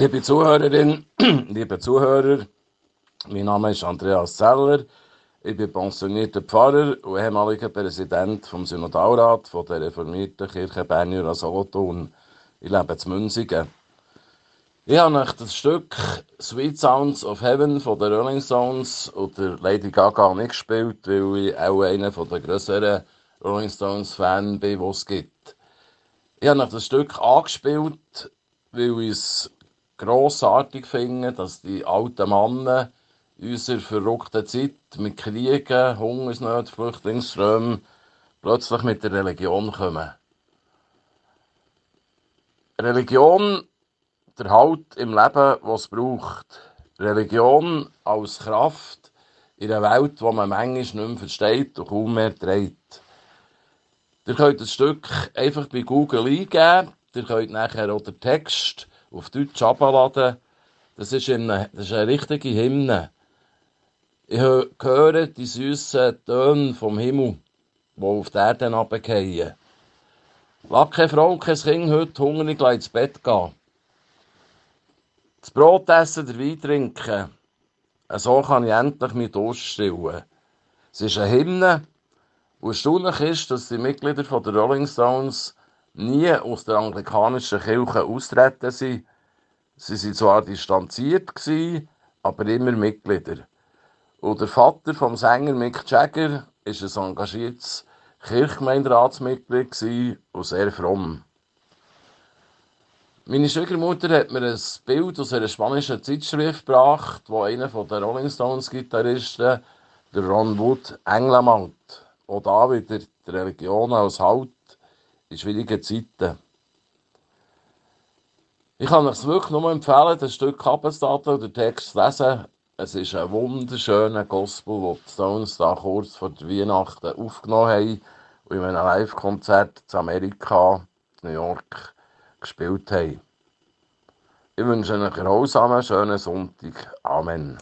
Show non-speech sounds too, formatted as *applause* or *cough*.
Liebe Zuhörerin, *clears throat* liebe Zuhörer, mein Name ist Andreas Zeller. Ich bin pensionierter Pfarrer und ehemaliger Präsident vom Synodalrat von der reformierten Kirche Bernjura Solothurn. Ich lebe in Münzigen. Ich habe euch das Stück Sweet Sounds of Heaven von den Rolling Stones oder Lady Gaga nicht gespielt, weil ich auch einer der grösseren Rolling Stones Fan bin, die es gibt. Ich habe euch das Stück angespielt, weil ich es grossartig finde, dass die alten Männer unserer verrückten Zeit mit Kriegen, Hungersnöten, Flüchtlingsströmen plötzlich mit der Religion kommen. Religion, der Halt im Leben, was braucht. Religion als Kraft in einer Welt, die man manchmal nicht mehr versteht und kaum mehr trägt. Ihr könnt das Stück einfach bei Google eingeben. Ihr könnt nachher auch den Text auf Deutsch abladen. Das ist eine, das ist eine richtige Hymne. Ich hö- höre die süßen Töne vom Himmel, die auf die Erde herabgehen. Lass keine Frau und kein Kind heute hungrig ins Bett gehen. Das Brot essen, der Wein trinken. So kann ich endlich meinen Durst stillen. Es ist eine Hymne. Und erstaunlich ist, dass die Mitglieder der Rolling Stones nie aus der anglikanischen Kirche austreten sind. Sie sind zwar distanziert aber immer Mitglieder. Und der Vater vom Sänger Mick Jagger ist ein engagiertes Kirchgemeinderatsmitglied und sehr fromm. Meine Schwiegermutter hat mir ein Bild aus einer spanischen Zeitschrift gebracht, wo einer den Rolling Stones Gitarristen, der Ron Wood, Engel malt. Auch da wieder die Religion als Halt in schwierigen Zeiten. Ich kann euch wirklich nur empfehlen, das Stück Kappenstadler, den Text zu lesen. Es ist ein wunderschöner Gospel, den die Stones da kurz vor Weihnachten aufgenommen haben und in einem Live-Konzert in Amerika, in New York, gespielt haben. Ich wünsche einen erholsamen, schönen Sonntag. Amen.